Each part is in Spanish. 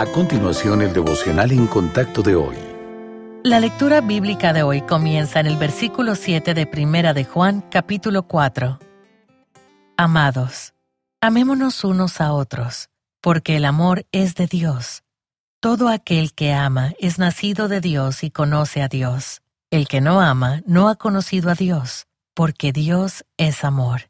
A continuación, el devocional en contacto de hoy. La lectura bíblica de hoy comienza en el versículo 7 de Primera de Juan, capítulo 4. Amados, amémonos unos a otros, porque el amor es de Dios. Todo aquel que ama es nacido de Dios y conoce a Dios. El que no ama no ha conocido a Dios, porque Dios es amor.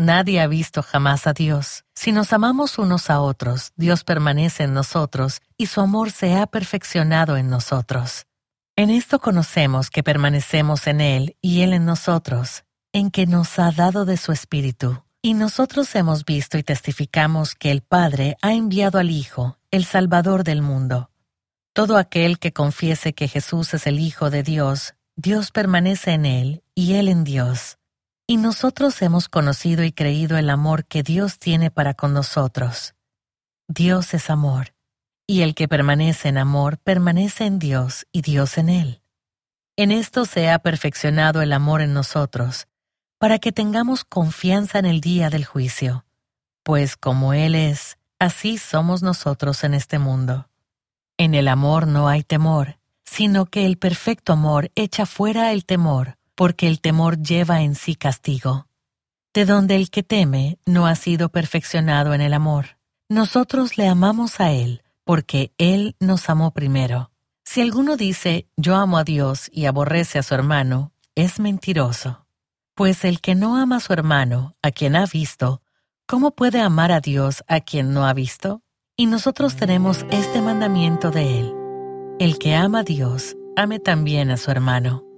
Nadie ha visto jamás a Dios. Si nos amamos unos a otros, Dios permanece en nosotros y su amor se ha perfeccionado en nosotros. En esto conocemos que permanecemos en Él y Él en nosotros, en que nos ha dado de su Espíritu. Y nosotros hemos visto y testificamos que el Padre ha enviado al Hijo, el Salvador del mundo. Todo aquel que confiese que Jesús es el Hijo de Dios, Dios permanece en Él y Él en Dios. Y nosotros hemos conocido y creído el amor que Dios tiene para con nosotros. Dios es amor, y el que permanece en amor permanece en Dios y Dios en él. En esto se ha perfeccionado el amor en nosotros, para que tengamos confianza en el día del juicio, pues como Él es, así somos nosotros en este mundo. En el amor no hay temor, sino que el perfecto amor echa fuera el temor porque el temor lleva en sí castigo, de donde el que teme no ha sido perfeccionado en el amor. Nosotros le amamos a Él, porque Él nos amó primero. Si alguno dice, yo amo a Dios y aborrece a su hermano, es mentiroso. Pues el que no ama a su hermano, a quien ha visto, ¿cómo puede amar a Dios a quien no ha visto? Y nosotros tenemos este mandamiento de Él. El que ama a Dios, ame también a su hermano.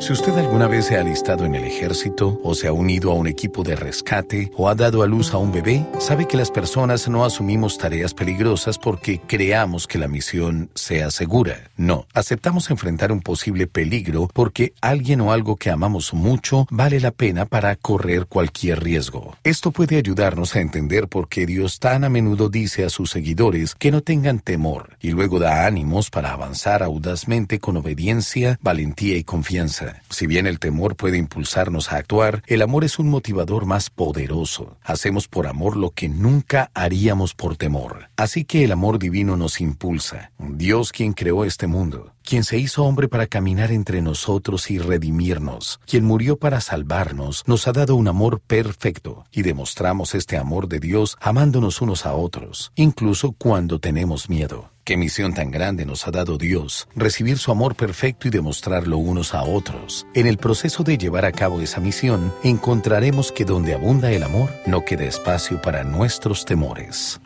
Si usted alguna vez se ha alistado en el ejército o se ha unido a un equipo de rescate o ha dado a luz a un bebé, sabe que las personas no asumimos tareas peligrosas porque creamos que la misión sea segura. No, aceptamos enfrentar un posible peligro porque alguien o algo que amamos mucho vale la pena para correr cualquier riesgo. Esto puede ayudarnos a entender por qué Dios tan a menudo dice a sus seguidores que no tengan temor y luego da ánimos para avanzar audazmente con obediencia, valentía y confianza. Si bien el temor puede impulsarnos a actuar, el amor es un motivador más poderoso. Hacemos por amor lo que nunca haríamos por temor. Así que el amor divino nos impulsa. Dios quien creó este mundo, quien se hizo hombre para caminar entre nosotros y redimirnos, quien murió para salvarnos, nos ha dado un amor perfecto y demostramos este amor de Dios amándonos unos a otros, incluso cuando tenemos miedo. Qué misión tan grande nos ha dado Dios, recibir su amor perfecto y demostrarlo unos a otros. En el proceso de llevar a cabo esa misión, encontraremos que donde abunda el amor, no queda espacio para nuestros temores.